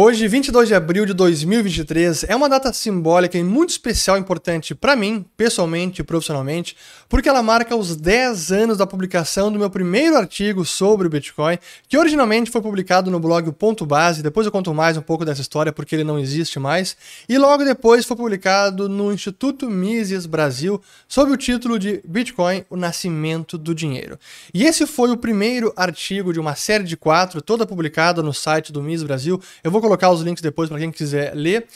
Hoje, 22 de abril de 2023, é uma data simbólica e muito especial e importante para mim, pessoalmente e profissionalmente, porque ela marca os 10 anos da publicação do meu primeiro artigo sobre o Bitcoin, que originalmente foi publicado no blog Ponto Base, depois eu conto mais um pouco dessa história porque ele não existe mais, e logo depois foi publicado no Instituto Mises Brasil, sob o título de Bitcoin, o nascimento do dinheiro. E esse foi o primeiro artigo de uma série de quatro, toda publicada no site do Mises Brasil. Eu vou colocar os links depois para quem quiser ler.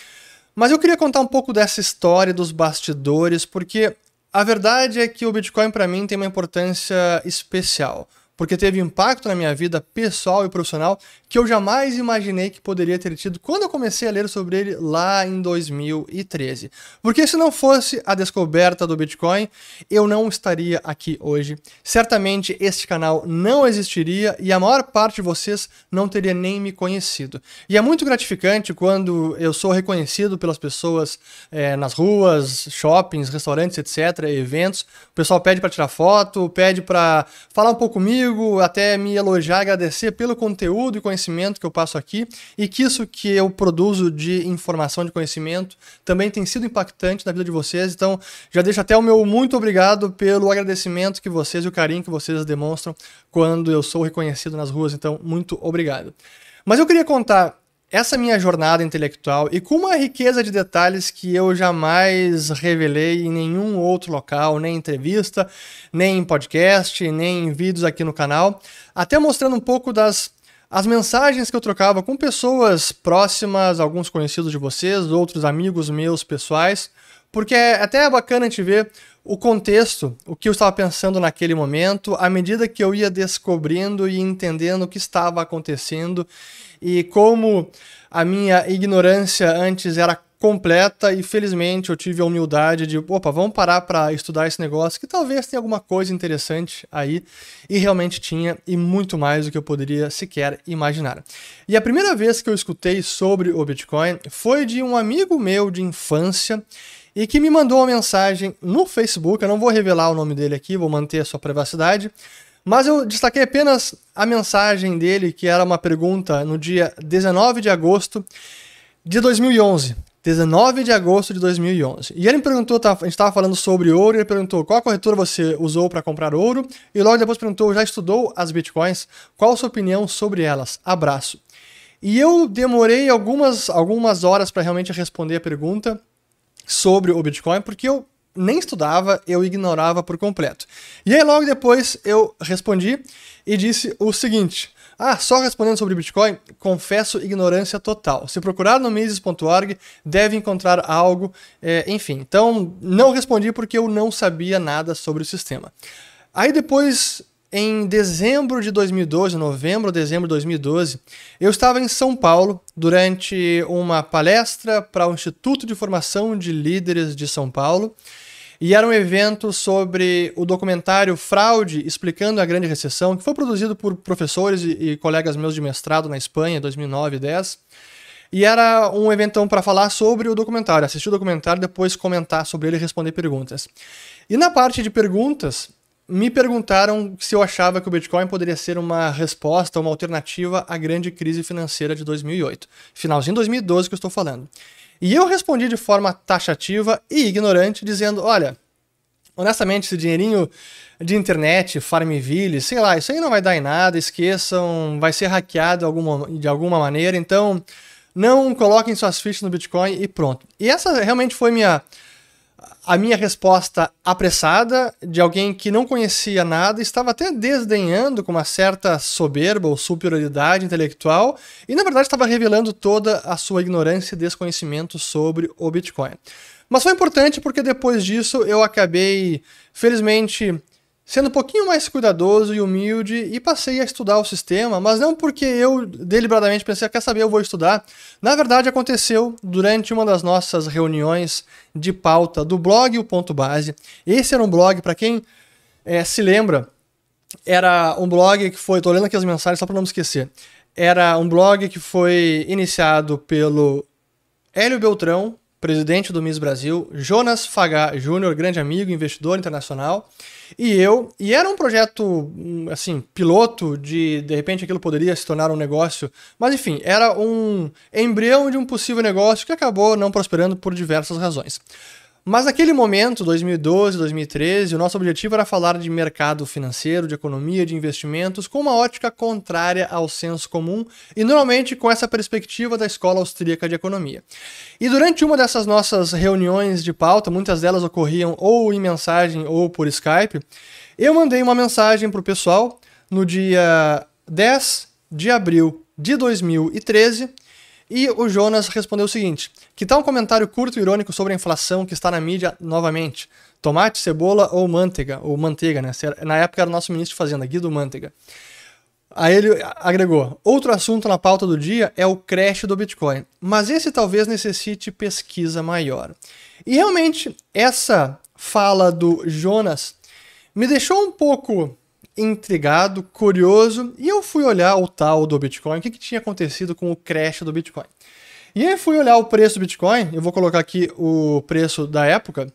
Mas eu queria contar um pouco dessa história dos bastidores, porque a verdade é que o Bitcoin para mim tem uma importância especial porque teve impacto na minha vida pessoal e profissional que eu jamais imaginei que poderia ter tido quando eu comecei a ler sobre ele lá em 2013. Porque se não fosse a descoberta do Bitcoin, eu não estaria aqui hoje. Certamente este canal não existiria e a maior parte de vocês não teria nem me conhecido. E é muito gratificante quando eu sou reconhecido pelas pessoas é, nas ruas, shoppings, restaurantes, etc., eventos. O pessoal pede para tirar foto, pede para falar um pouco comigo comigo, até me elogiar, agradecer pelo conteúdo e conhecimento que eu passo aqui e que isso que eu produzo de informação, de conhecimento, também tem sido impactante na vida de vocês. Então, já deixo até o meu muito obrigado pelo agradecimento que vocês e o carinho que vocês demonstram quando eu sou reconhecido nas ruas. Então, muito obrigado. Mas eu queria contar essa minha jornada intelectual e com uma riqueza de detalhes que eu jamais revelei em nenhum outro local, nem em entrevista, nem em podcast, nem em vídeos aqui no canal, até mostrando um pouco das as mensagens que eu trocava com pessoas próximas, alguns conhecidos de vocês, outros amigos meus pessoais, porque é até bacana a gente ver o contexto, o que eu estava pensando naquele momento, à medida que eu ia descobrindo e entendendo o que estava acontecendo e como a minha ignorância antes era completa e felizmente eu tive a humildade de, opa, vamos parar para estudar esse negócio que talvez tenha alguma coisa interessante aí e realmente tinha e muito mais do que eu poderia sequer imaginar. E a primeira vez que eu escutei sobre o Bitcoin foi de um amigo meu de infância e que me mandou uma mensagem no Facebook, eu não vou revelar o nome dele aqui, vou manter a sua privacidade, mas eu destaquei apenas a mensagem dele, que era uma pergunta no dia 19 de agosto de 2011. 19 de agosto de 2011. E ele me perguntou, tá, a gente estava falando sobre ouro, ele perguntou qual corretora você usou para comprar ouro, e logo depois perguntou, já estudou as bitcoins? Qual a sua opinião sobre elas? Abraço. E eu demorei algumas, algumas horas para realmente responder a pergunta sobre o Bitcoin, porque eu nem estudava, eu ignorava por completo. E aí logo depois eu respondi e disse o seguinte: ah, só respondendo sobre Bitcoin, confesso ignorância total. Se procurar no Mises.org, deve encontrar algo, é, enfim. Então, não respondi porque eu não sabia nada sobre o sistema. Aí depois em dezembro de 2012, novembro ou dezembro de 2012, eu estava em São Paulo durante uma palestra para o Instituto de Formação de Líderes de São Paulo. E era um evento sobre o documentário Fraude, explicando a grande recessão, que foi produzido por professores e, colegas meus de mestrado na Espanha, em 2009 e 2010. E era um eventão para falar sobre o documentário, assistir o documentário, depois comentar sobre ele e responder perguntas. E na parte de perguntas, me perguntaram se eu achava que o Bitcoin poderia ser uma resposta, uma alternativa à grande crise financeira de 2008. Finalzinho de 2012 que eu estou falando. E eu respondi de forma taxativa e ignorante, dizendo: olha, honestamente, esse dinheirinho de internet, Farmville, sei lá, isso aí não vai dar em nada, esqueçam, vai ser hackeado de alguma, de alguma maneira, então não coloquem suas fichas no Bitcoin e pronto. E essa realmente foi minha a minha resposta apressada de alguém que não conhecia nada, estava até desdenhando com uma certa soberba ou superioridade intelectual e, na verdade, estava revelando toda a sua ignorância e desconhecimento sobre o Bitcoin. Mas foi importante porque depois disso eu acabei, felizmente, sendo um pouquinho mais cuidadoso e humilde e passei a estudar o sistema, mas não porque eu deliberadamente pensei, quer saber, eu vou estudar. Na verdade, aconteceu durante uma das nossas reuniões de pauta do blog O Ponto Base. Esse era um blog, para quem é, se lembra, era um blog que foi, tô lendo aqui as mensagens só para não me esquecer, era um blog que foi iniciado pelo Hélio Beltrão, presidente do Miss Brasil, Jonas Fagá Júnior, grande amigo, investidor internacional, e eu. E era um projeto, hum, assim, piloto de de repente aquilo poderia se tornar um negócio, mas enfim, era um embrião de um possível negócio que acabou não prosperando por diversas razões. Mas naquele momento, 2012, 2013, o nosso objetivo era falar de mercado financeiro, de economia, de investimentos, com uma ótica contrária ao senso comum e normalmente com essa perspectiva da Escola Austríaca de Economia. E durante uma dessas nossas reuniões de pauta, muitas delas ocorriam ou em mensagem ou por Skype, eu mandei uma mensagem para o pessoal no dia 10 de abril de 2013 e o Jonas respondeu o seguinte: Que tal um comentário curto e irônico sobre a inflação que está na mídia novamente? Tomate, cebola ou manteiga? Ou manteiga, né? Na época era o nosso ministro de Fazenda, Guido Manteiga. Aí ele agregou: Outro assunto na pauta do dia é o crash do Bitcoin, mas esse talvez necessite pesquisa maior. E realmente, essa fala do Jonas me deixou um pouco intrigado, curioso, e eu fui olhar o tal do Bitcoin, o que, que tinha acontecido com o crash do Bitcoin. E aí fui olhar o preço do Bitcoin, eu vou colocar aqui o preço da época,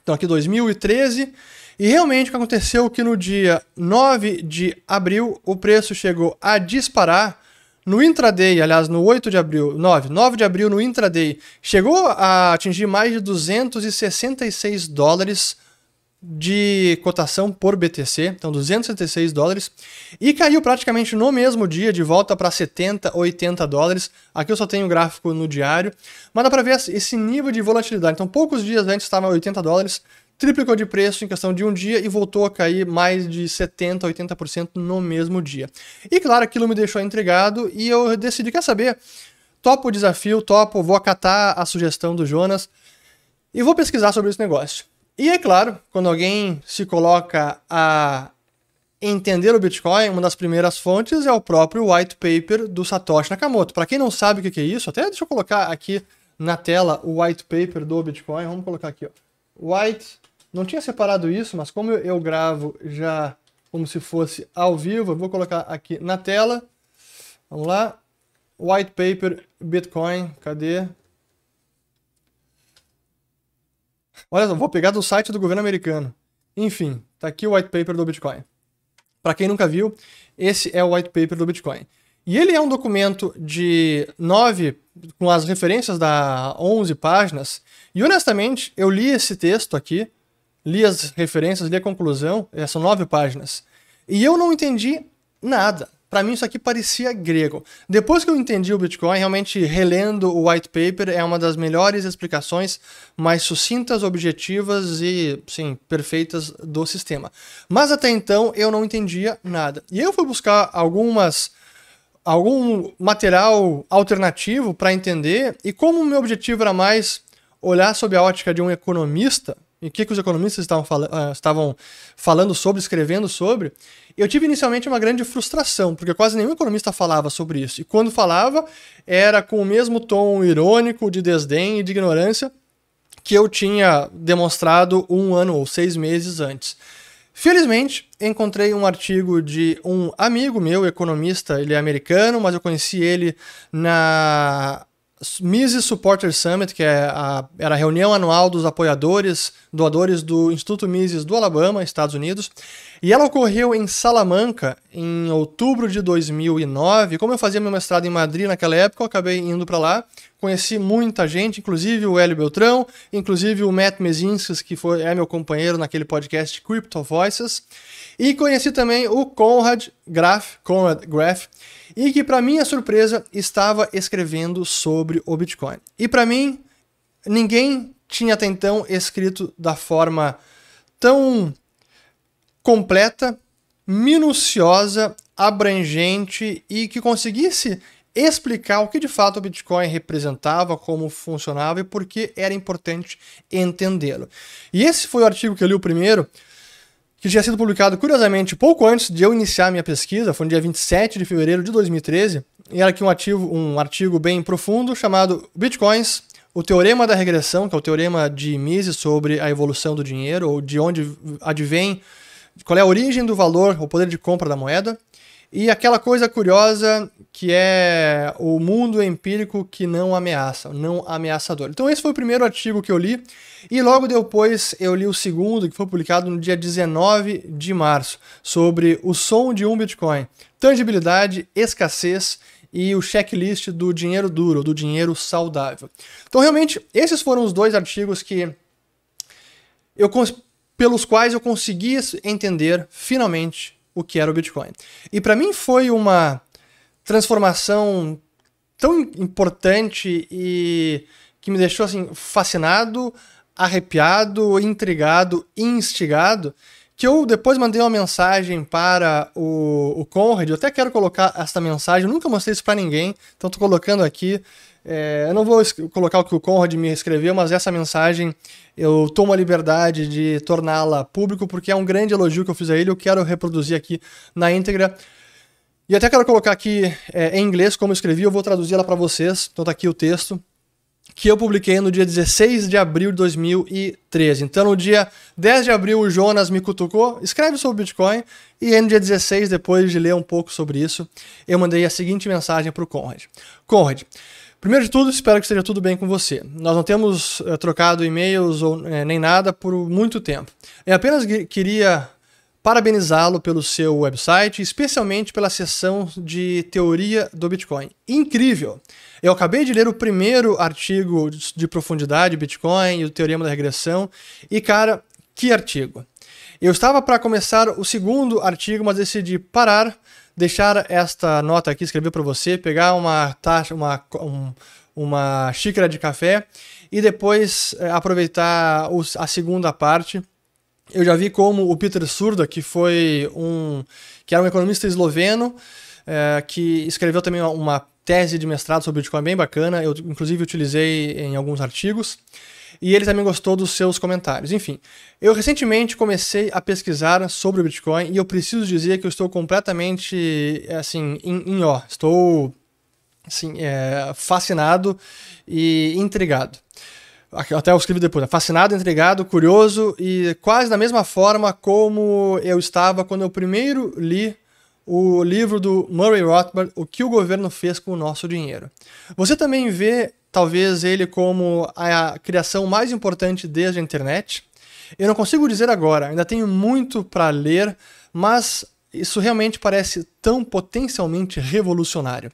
então aqui 2013, e realmente o que aconteceu é que no dia 9 de abril o preço chegou a disparar no intraday, aliás, no 8 de abril, 9, 9 de abril no intraday, chegou a atingir mais de 266 dólares de cotação por BTC, então 276 dólares, e caiu praticamente no mesmo dia de volta para 70, 80 dólares. Aqui eu só tenho o gráfico no diário, mas dá para ver esse nível de volatilidade. Então, poucos dias antes estava 80 dólares, triplicou de preço em questão de um dia e voltou a cair mais de 70, 80% no mesmo dia. E claro, aquilo me deixou intrigado e eu decidi, quer saber? Topo o desafio, topo, vou acatar a sugestão do Jonas e vou pesquisar sobre esse negócio. E é claro, quando alguém se coloca a entender o Bitcoin, uma das primeiras fontes é o próprio white paper do Satoshi Nakamoto. Para quem não sabe o que é isso, até deixa eu colocar aqui na tela o white paper do Bitcoin. Vamos colocar aqui, ó. White, não tinha separado isso, mas como eu gravo já como se fosse ao vivo, eu vou colocar aqui na tela. Vamos lá. White paper Bitcoin, cadê? Olha só, vou pegar do site do governo americano. Enfim, tá aqui o white paper do Bitcoin. Para quem nunca viu, esse é o white paper do Bitcoin. E ele é um documento de nove, com as referências da 11 páginas. E honestamente, eu li esse texto aqui, li as referências, li a conclusão, é, são nove páginas. E eu não entendi nada. Para mim isso aqui parecia grego. Depois que eu entendi o Bitcoin, realmente relendo o white paper é uma das melhores explicações, mais sucintas, objetivas e, sim, perfeitas do sistema. Mas até então eu não entendia nada. E eu fui buscar algumas algum material alternativo para entender e como o meu objetivo era mais olhar sob a ótica de um economista o que, que os economistas estavam, fal uh, estavam falando sobre, escrevendo sobre, eu tive inicialmente uma grande frustração, porque quase nenhum economista falava sobre isso. E quando falava, era com o mesmo tom irônico, de desdém e de ignorância que eu tinha demonstrado um ano ou seis meses antes. Felizmente, encontrei um artigo de um amigo meu, economista, ele é americano, mas eu conheci ele na Mises Supporter Summit, que é a, era a reunião anual dos apoiadores, doadores do Instituto Mises do Alabama, Estados Unidos. E ela ocorreu em Salamanca em outubro de 2009. Como eu fazia meu mestrado em Madrid naquela época, eu acabei indo para lá. Conheci muita gente, inclusive o Hélio Beltrão, inclusive o Matt Mezinskis, que foi, é meu companheiro naquele podcast Crypto Voices. E conheci também o Conrad Graf, Conrad Graf, e que, para minha surpresa, estava escrevendo sobre o Bitcoin. E para mim, ninguém tinha até então escrito da forma tão completa, minuciosa, abrangente e que conseguisse explicar o que de fato o Bitcoin representava, como funcionava e por que era importante entendê-lo. E esse foi o artigo que eu li o primeiro que tinha sido publicado, curiosamente, pouco antes de eu iniciar minha pesquisa, foi no dia 27 de fevereiro de 2013, e era aqui um, ativo, um artigo bem profundo chamado Bitcoins, o Teorema da Regressão, que é o teorema de Mises sobre a evolução do dinheiro, ou de onde advém, qual é a origem do valor, o poder de compra da moeda, e aquela coisa curiosa que é o mundo empírico que não ameaça, não ameaçador. Então esse foi o primeiro artigo que eu li e logo depois eu li o segundo, que foi publicado no dia 19 de março, sobre o som de um Bitcoin, tangibilidade, escassez e o checklist do dinheiro duro, do dinheiro saudável. Então realmente esses foram os dois artigos que eu pelos quais eu consegui entender finalmente o que era o Bitcoin. E para mim foi uma transformação tão importante e que me deixou assim fascinado, arrepiado, intrigado, instigado, que eu depois mandei uma mensagem para o, o Conrad, eu até quero colocar essa mensagem, eu nunca mostrei isso para ninguém, então estou colocando aqui. É, eu não vou colocar o que o Conrad me escreveu, mas essa mensagem eu tomo a liberdade de torná-la público porque é um grande elogio que eu fiz a ele, eu quero reproduzir aqui na íntegra. E até quero colocar aqui é, em inglês como eu escrevi, eu vou traduzir ela para vocês. Então tá aqui o texto que eu publiquei no dia 16 de abril de 2013. Então, no dia 10 de abril, o Jonas me cutucou, escreve sobre Bitcoin, e aí, no dia 16, depois de ler um pouco sobre isso, eu mandei a seguinte mensagem para o Conrad. Conrad, Primeiro de tudo, espero que esteja tudo bem com você. Nós não temos é, trocado e-mails ou é, nem nada por muito tempo. Eu apenas queria parabenizá-lo pelo seu website, especialmente pela seção de teoria do Bitcoin. Incrível! Eu acabei de ler o primeiro artigo de profundidade Bitcoin e o teorema da regressão, e cara, que artigo! Eu estava para começar o segundo artigo, mas decidi parar deixar esta nota aqui, escrever para você, pegar uma taxa, uma, um, uma xícara de café e depois é, aproveitar os, a segunda parte. Eu já vi como o Peter Surda, que foi um que era um economista esloveno, é, que escreveu também uma tese de mestrado sobre Bitcoin bem bacana, eu inclusive utilizei em alguns artigos e ele também gostou dos seus comentários. Enfim, eu recentemente comecei a pesquisar sobre o Bitcoin e eu preciso dizer que eu estou completamente assim em, ó, estou assim, é, fascinado e intrigado. Até eu escrevi depois, né? fascinado, intrigado, curioso e quase da mesma forma como eu estava quando eu primeiro li o livro do Murray Rothbard, O que o governo fez com o nosso dinheiro. Você também vê talvez ele como a criação mais importante desde a internet. Eu não consigo dizer agora, ainda tenho muito para ler, mas isso realmente parece tão potencialmente revolucionário.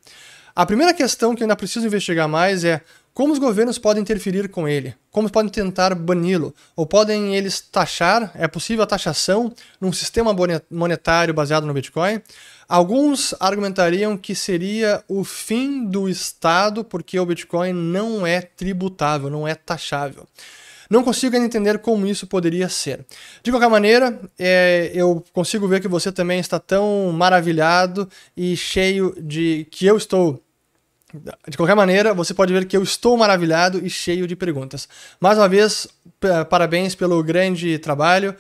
A primeira questão que eu ainda preciso investigar mais é como os governos podem interferir com ele, como podem tentar bani-lo, ou podem eles taxar, é possível a taxação num sistema monetário baseado no Bitcoin? Alguns argumentariam que seria o fim do Estado porque o Bitcoin não é tributável, não é taxável. Não consigo entender como isso poderia ser. De qualquer maneira, é, eu consigo ver que você também está tão maravilhado e cheio de. que eu estou de qualquer maneira, você pode ver que eu estou maravilhado e cheio de perguntas. Mais uma vez, parabéns pelo grande trabalho.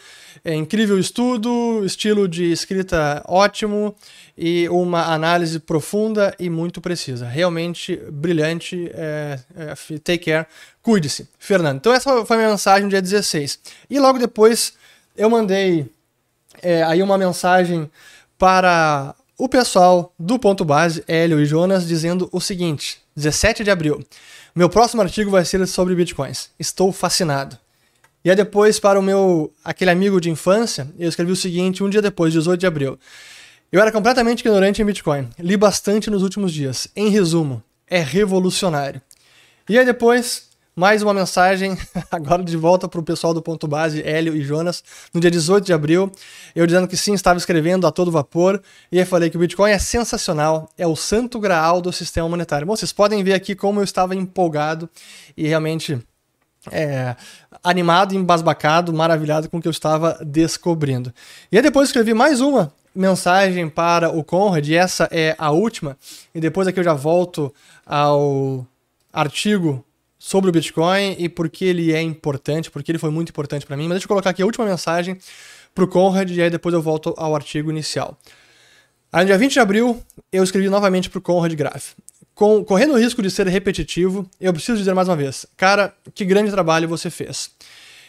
É incrível estudo, estilo de escrita ótimo e uma análise profunda e muito precisa. Realmente brilhante. É, é, take care. Cuide-se. Fernando. Então, essa foi a minha mensagem no dia 16. E logo depois eu mandei é, aí uma mensagem para o pessoal do Ponto Base, Hélio e Jonas, dizendo o seguinte: 17 de abril. Meu próximo artigo vai ser sobre bitcoins. Estou fascinado. E aí depois, para o meu aquele amigo de infância, eu escrevi o seguinte, um dia depois, 18 de abril. Eu era completamente ignorante em Bitcoin. Li bastante nos últimos dias. Em resumo, é revolucionário. E aí depois, mais uma mensagem, agora de volta para o pessoal do Ponto Base, Hélio e Jonas, no dia 18 de abril, eu dizendo que sim, estava escrevendo a todo vapor, e aí falei que o Bitcoin é sensacional, é o santo graal do sistema monetário. Bom, vocês podem ver aqui como eu estava empolgado e realmente é, animado, embasbacado, maravilhado com o que eu estava descobrindo. E aí depois escrevi mais uma mensagem para o Conrad, e essa é a última, e depois aqui eu já volto ao artigo sobre o Bitcoin e por que ele é importante, porque ele foi muito importante para mim. Mas deixa eu colocar aqui a última mensagem para o Conrad e aí depois eu volto ao artigo inicial. Aí, no dia 20 de abril, eu escrevi novamente para o Conrad Graf. Com, correndo o risco de ser repetitivo, eu preciso dizer mais uma vez, cara, que grande trabalho você fez.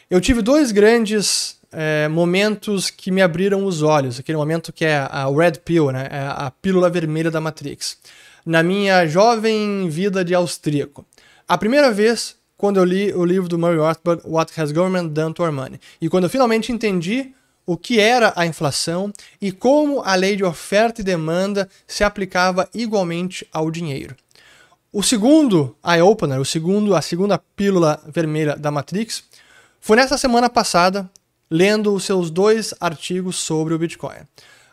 Eu tive dois grandes é, momentos que me abriram os olhos, aquele momento que é a Red Pill, né? É a pílula vermelha da Matrix. Na minha jovem vida de austríaco. A primeira vez quando eu li o livro do Murray Rothbard, What Has Government Done to Our Money? E quando eu finalmente entendi o que era a inflação e como a lei de oferta e demanda se aplicava igualmente ao dinheiro. O segundo eye-opener, o segundo, a segunda pílula vermelha da Matrix, foi nessa semana passada, lendo os seus dois artigos sobre o Bitcoin.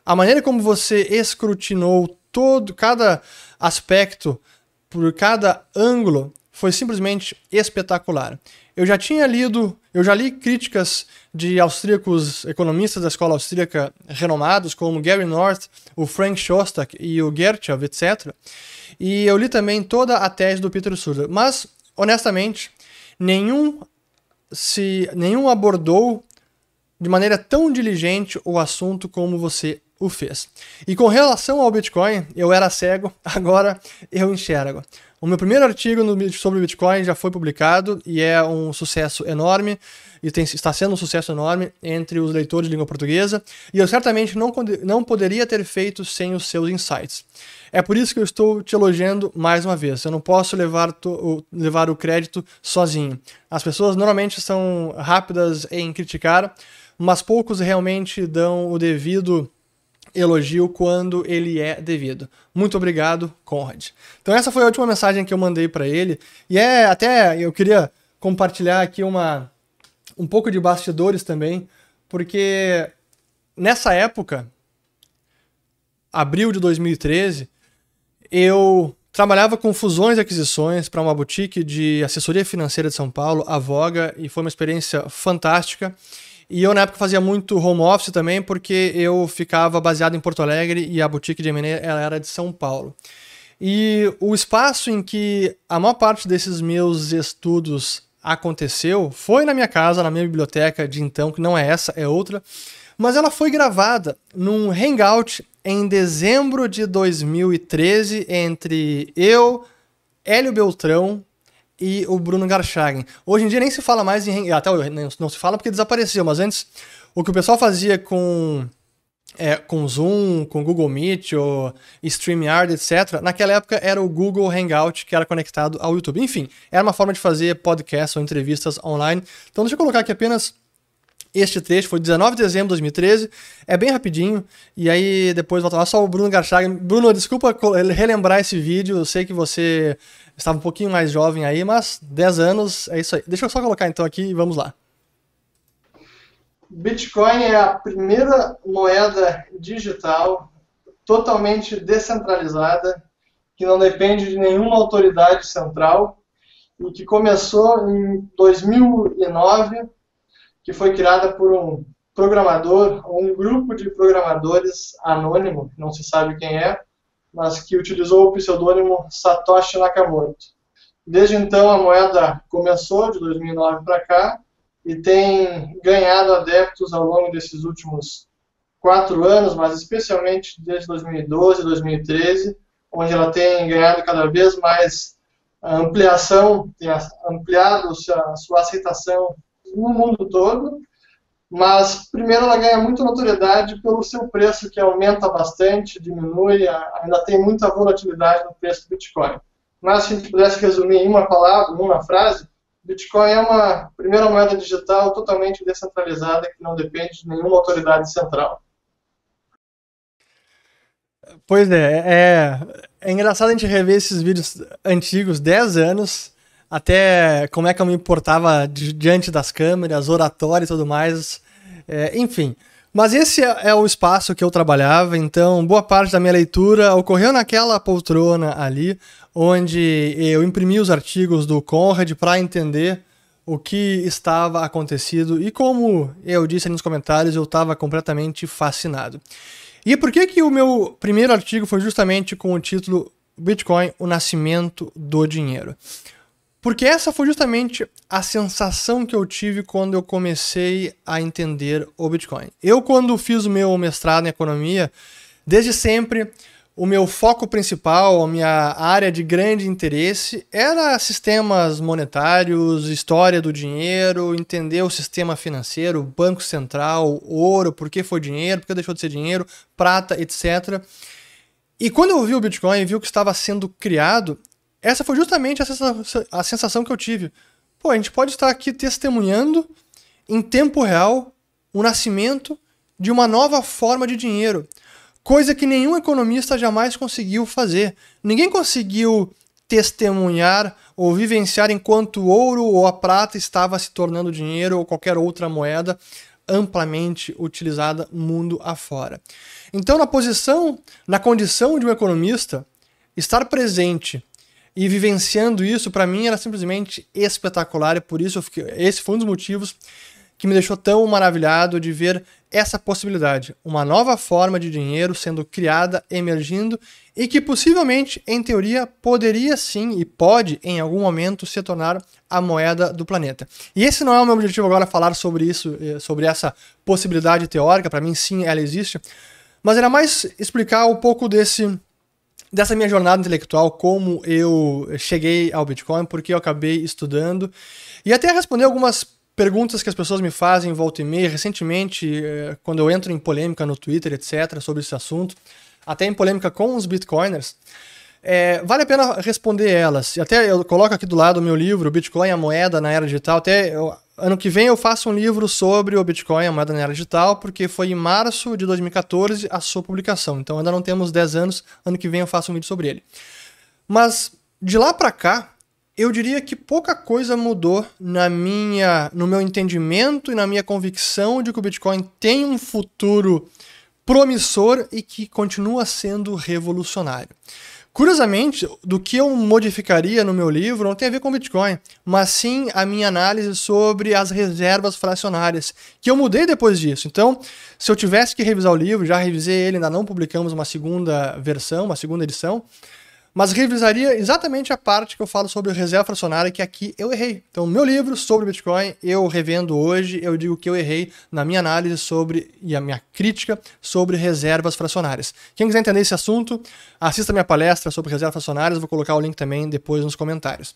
A maneira como você escrutinou todo, cada aspecto, por cada ângulo, foi simplesmente espetacular. Eu já tinha lido, eu já li críticas de austríacos economistas da escola austríaca renomados, como Gary North, o Frank Shostak e o Gertchev, etc. E eu li também toda a tese do Peter Surda. Mas, honestamente, nenhum se nenhum abordou de maneira tão diligente o assunto como você o fez. E com relação ao Bitcoin, eu era cego, agora eu enxergo. O meu primeiro artigo sobre o Bitcoin já foi publicado e é um sucesso enorme e tem, está sendo um sucesso enorme entre os leitores de língua portuguesa e eu certamente não, não poderia ter feito sem os seus insights. É por isso que eu estou te elogiando mais uma vez. Eu não posso levar, to, levar o crédito sozinho. As pessoas normalmente são rápidas em criticar, mas poucos realmente dão o devido elogio quando ele é devido. Muito obrigado, Conrad. Então essa foi a última mensagem que eu mandei para ele e é até eu queria compartilhar aqui uma um pouco de bastidores também, porque nessa época, abril de 2013, eu trabalhava com fusões e aquisições para uma boutique de assessoria financeira de São Paulo, a Voga, e foi uma experiência fantástica. E eu, na época, fazia muito home office também, porque eu ficava baseado em Porto Alegre e a boutique de M&A ela era de São Paulo. E o espaço em que a maior parte desses meus estudos aconteceu foi na minha casa, na minha biblioteca de então, que não é essa, é outra. Mas ela foi gravada num hangout em dezembro de 2013 entre eu, Hélio Beltrão, e o Bruno Garchagen. Hoje em dia nem se fala mais em. Até não se fala porque desapareceu, mas antes o que o pessoal fazia com. É, com Zoom, com Google Meet ou StreamYard, etc. Naquela época era o Google Hangout que era conectado ao YouTube. Enfim, era uma forma de fazer podcasts ou entrevistas online. Então deixa eu colocar aqui apenas este trecho, foi 19 de dezembro de 2013, é bem rapidinho, e aí depois volta lá só o Bruno Garchagen. Bruno, desculpa relembrar esse vídeo, eu sei que você estava um pouquinho mais jovem aí, mas 10 anos é isso aí. Deixa eu só colocar então aqui e vamos lá. Bitcoin é a primeira moeda digital totalmente descentralizada, que não depende de nenhuma autoridade central e que começou em 2009, que foi criada por um programador, um grupo de programadores anônimo, não se sabe quem é, mas que utilizou o pseudônimo Satoshi Nakamoto. Desde então, a moeda começou de 2009 para cá e tem ganhado adeptos ao longo desses últimos quatro anos, mas especialmente desde 2012, 2013, onde ela tem ganhado cada vez mais ampliação, tem ampliado a sua aceitação no mundo todo mas primeiro ela ganha muita notoriedade pelo seu preço que aumenta bastante, diminui, ainda tem muita volatilidade no preço do Bitcoin. Mas se a gente pudesse resumir em uma palavra, em uma frase, Bitcoin é uma primeira moeda digital totalmente descentralizada que não depende de nenhuma autoridade central. Pois é, é, é engraçado a gente rever esses vídeos antigos, 10 anos, até como é que eu me importava diante das câmeras, oratório e tudo mais. É, enfim. Mas esse é, é, o espaço que eu trabalhava, então boa parte da minha leitura ocorreu naquela poltrona ali, onde eu imprimi os artigos do Conrad para entender o que estava acontecendo e como eu disse nos comentários, eu estava completamente fascinado. E por que que o meu primeiro artigo foi justamente com o título Bitcoin, o nascimento do dinheiro? Porque essa foi justamente a sensação que eu tive quando eu comecei a entender o Bitcoin. Eu, quando fiz o meu mestrado em economia, desde sempre o meu foco principal, a minha área de grande interesse era sistemas monetários, história do dinheiro, entender o sistema financeiro, banco central, ouro, por que foi dinheiro, por que deixou de ser dinheiro, prata, etc. E quando eu vi o Bitcoin e vi o que estava sendo criado, essa foi justamente a sensação, que eu tive. Pô, a gente pode estar aqui testemunhando em tempo real o nascimento de uma nova forma de dinheiro coisa que nenhum economista jamais conseguiu fazer. Ninguém conseguiu testemunhar ou vivenciar enquanto o ouro ou a prata estava se tornando dinheiro ou qualquer outra moeda amplamente utilizada mundo afora. Então, na posição, na condição de um economista, estar presente e vivenciando isso para mim era simplesmente espetacular. E por isso fiquei, esse foi um dos motivos que me deixou tão maravilhado de ver essa possibilidade, uma nova forma de dinheiro sendo criada, emergindo e que possivelmente, em teoria, poderia sim e pode em algum momento se tornar a moeda do planeta. E esse não é o meu objetivo agora falar sobre isso, eh, sobre essa possibilidade teórica, para mim sim ela existe, mas era mais explicar um pouco desse dessa minha jornada intelectual, como eu cheguei ao Bitcoin, porque eu acabei estudando e até responder algumas perguntas que as pessoas me fazem volta e meia. Recentemente, eh, quando eu entro em polêmica no Twitter, etc., sobre esse assunto, até em polêmica com os bitcoiners, é, vale a pena responder elas. Até eu coloco aqui do lado o meu livro, Bitcoin, a moeda na era digital. Até eu, ano que vem eu faço um livro sobre o Bitcoin, a moeda na era digital, porque foi em março de 2014 a sua publicação. Então ainda não temos 10 anos, ano que vem eu faço um vídeo sobre ele. Mas de lá para cá, eu diria que pouca coisa mudou na minha, no meu entendimento e na minha convicção de que o Bitcoin tem um futuro promissor e que continua sendo revolucionário. Curiosamente, do que eu modificaria no meu livro não tem a ver com Bitcoin, mas sim a minha análise sobre as reservas fracionárias, que eu mudei depois disso. Então, se eu tivesse que revisar o livro, já revisei ele, ainda não publicamos uma segunda versão, uma segunda edição, mas revisaria exatamente a parte que eu falo sobre reserva fracionária, que aqui eu errei. Então, meu livro sobre Bitcoin, eu revendo hoje, eu digo que eu errei na minha análise sobre e a minha crítica sobre reservas fracionárias. Quem quiser entender esse assunto, assista minha palestra sobre reservas fracionárias, vou colocar o link também depois nos comentários.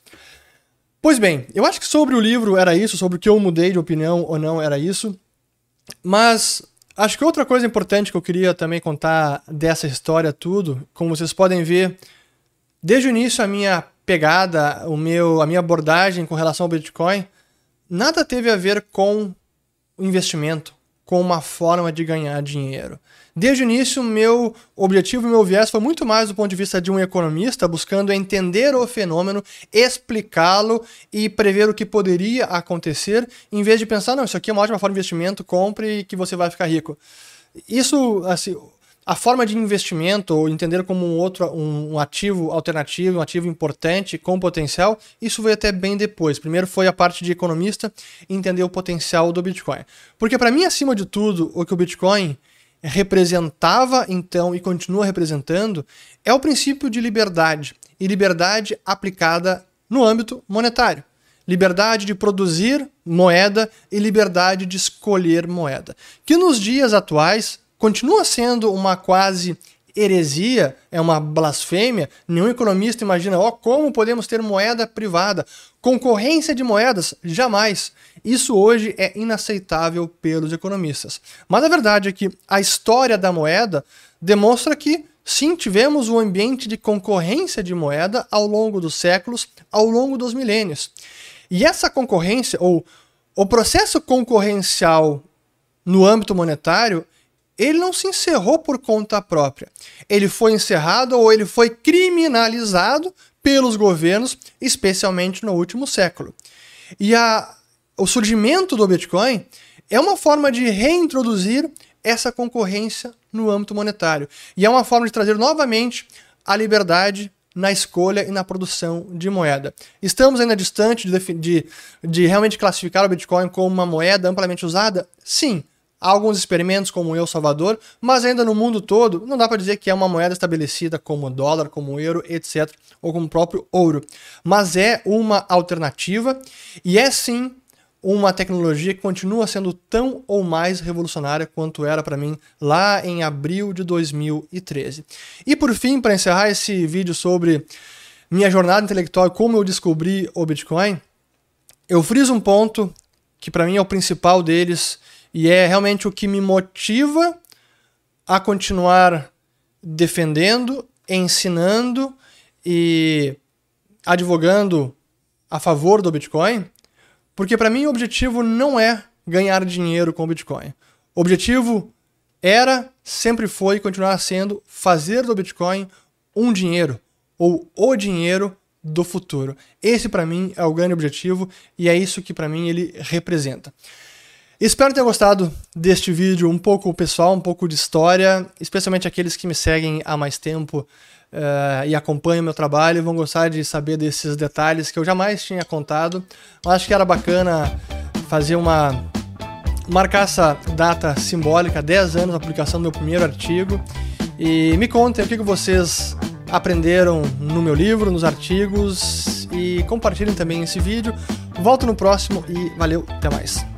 Pois bem, eu acho que sobre o livro era isso, sobre o que eu mudei de opinião ou não era isso, mas acho que outra coisa importante que eu queria também contar dessa história tudo, como vocês podem ver, Desde o início, a minha pegada, o meu, a minha abordagem com relação ao Bitcoin, nada teve a ver com o investimento, com uma forma de ganhar dinheiro. Desde o início, meu objetivo, meu viés foi muito mais do ponto de vista de um economista, buscando entender o fenômeno, explicá-lo e prever o que poderia acontecer, em vez de pensar, não, isso aqui é uma ótima forma de investimento, compre que você vai ficar rico. Isso, assim, a forma de investimento ou entender como um outro um, um, ativo alternativo, um ativo importante com potencial, isso veio até bem depois. Primeiro foi a parte de economista entender o potencial do Bitcoin. Porque para mim, acima de tudo, o que o Bitcoin representava então e continua representando é o princípio de liberdade e liberdade aplicada no âmbito monetário. Liberdade de produzir moeda e liberdade de escolher moeda. Que nos dias atuais continua sendo uma quase heresia, é uma blasfêmia. Nenhum economista imagina, ó, oh, como podemos ter moeda privada? Concorrência de moedas? Jamais. Isso hoje é inaceitável pelos economistas. Mas a verdade é que a história da moeda demonstra que sim, tivemos um ambiente de concorrência de moeda ao longo dos séculos, ao longo dos milênios. E essa concorrência, ou o processo concorrencial no âmbito monetário, ele não se encerrou por conta própria. Ele foi encerrado ou ele foi criminalizado pelos governos, especialmente no último século. E a, o surgimento do Bitcoin é uma forma de reintroduzir essa concorrência no âmbito monetário. E é uma forma de trazer novamente a liberdade na escolha e na produção de moeda. Estamos ainda distante de, de, de realmente classificar o Bitcoin como uma moeda amplamente usada? Sim, Há alguns experimentos como o El Salvador, mas ainda no mundo todo não dá para dizer que é uma moeda estabelecida como dólar, como euro, etc., ou como próprio ouro. Mas é uma alternativa e é sim uma tecnologia que continua sendo tão ou mais revolucionária quanto era para mim lá em abril de 2013. E por fim, para encerrar esse vídeo sobre minha jornada intelectual e como eu descobri o Bitcoin, eu friso um ponto que para mim é o principal deles e é realmente o que me motiva a continuar defendendo, ensinando e advogando a favor do Bitcoin, porque para mim o objetivo não é ganhar dinheiro com o Bitcoin. O objetivo era, sempre foi e continuará sendo fazer do Bitcoin um dinheiro ou o dinheiro do futuro. Esse para mim é o grande objetivo e é isso que para mim ele representa. Espero ter gostado deste vídeo um pouco pessoal, um pouco de história, especialmente aqueles que me seguem há mais tempo uh, e acompanham meu trabalho vão gostar de saber desses detalhes que eu jamais tinha contado. Eu acho que era bacana fazer uma marcar essa data simbólica, 10 anos da publicação do meu primeiro artigo. E me contem o que vocês aprenderam no meu livro, nos artigos e compartilhem também esse vídeo. Volto no próximo e valeu, até mais.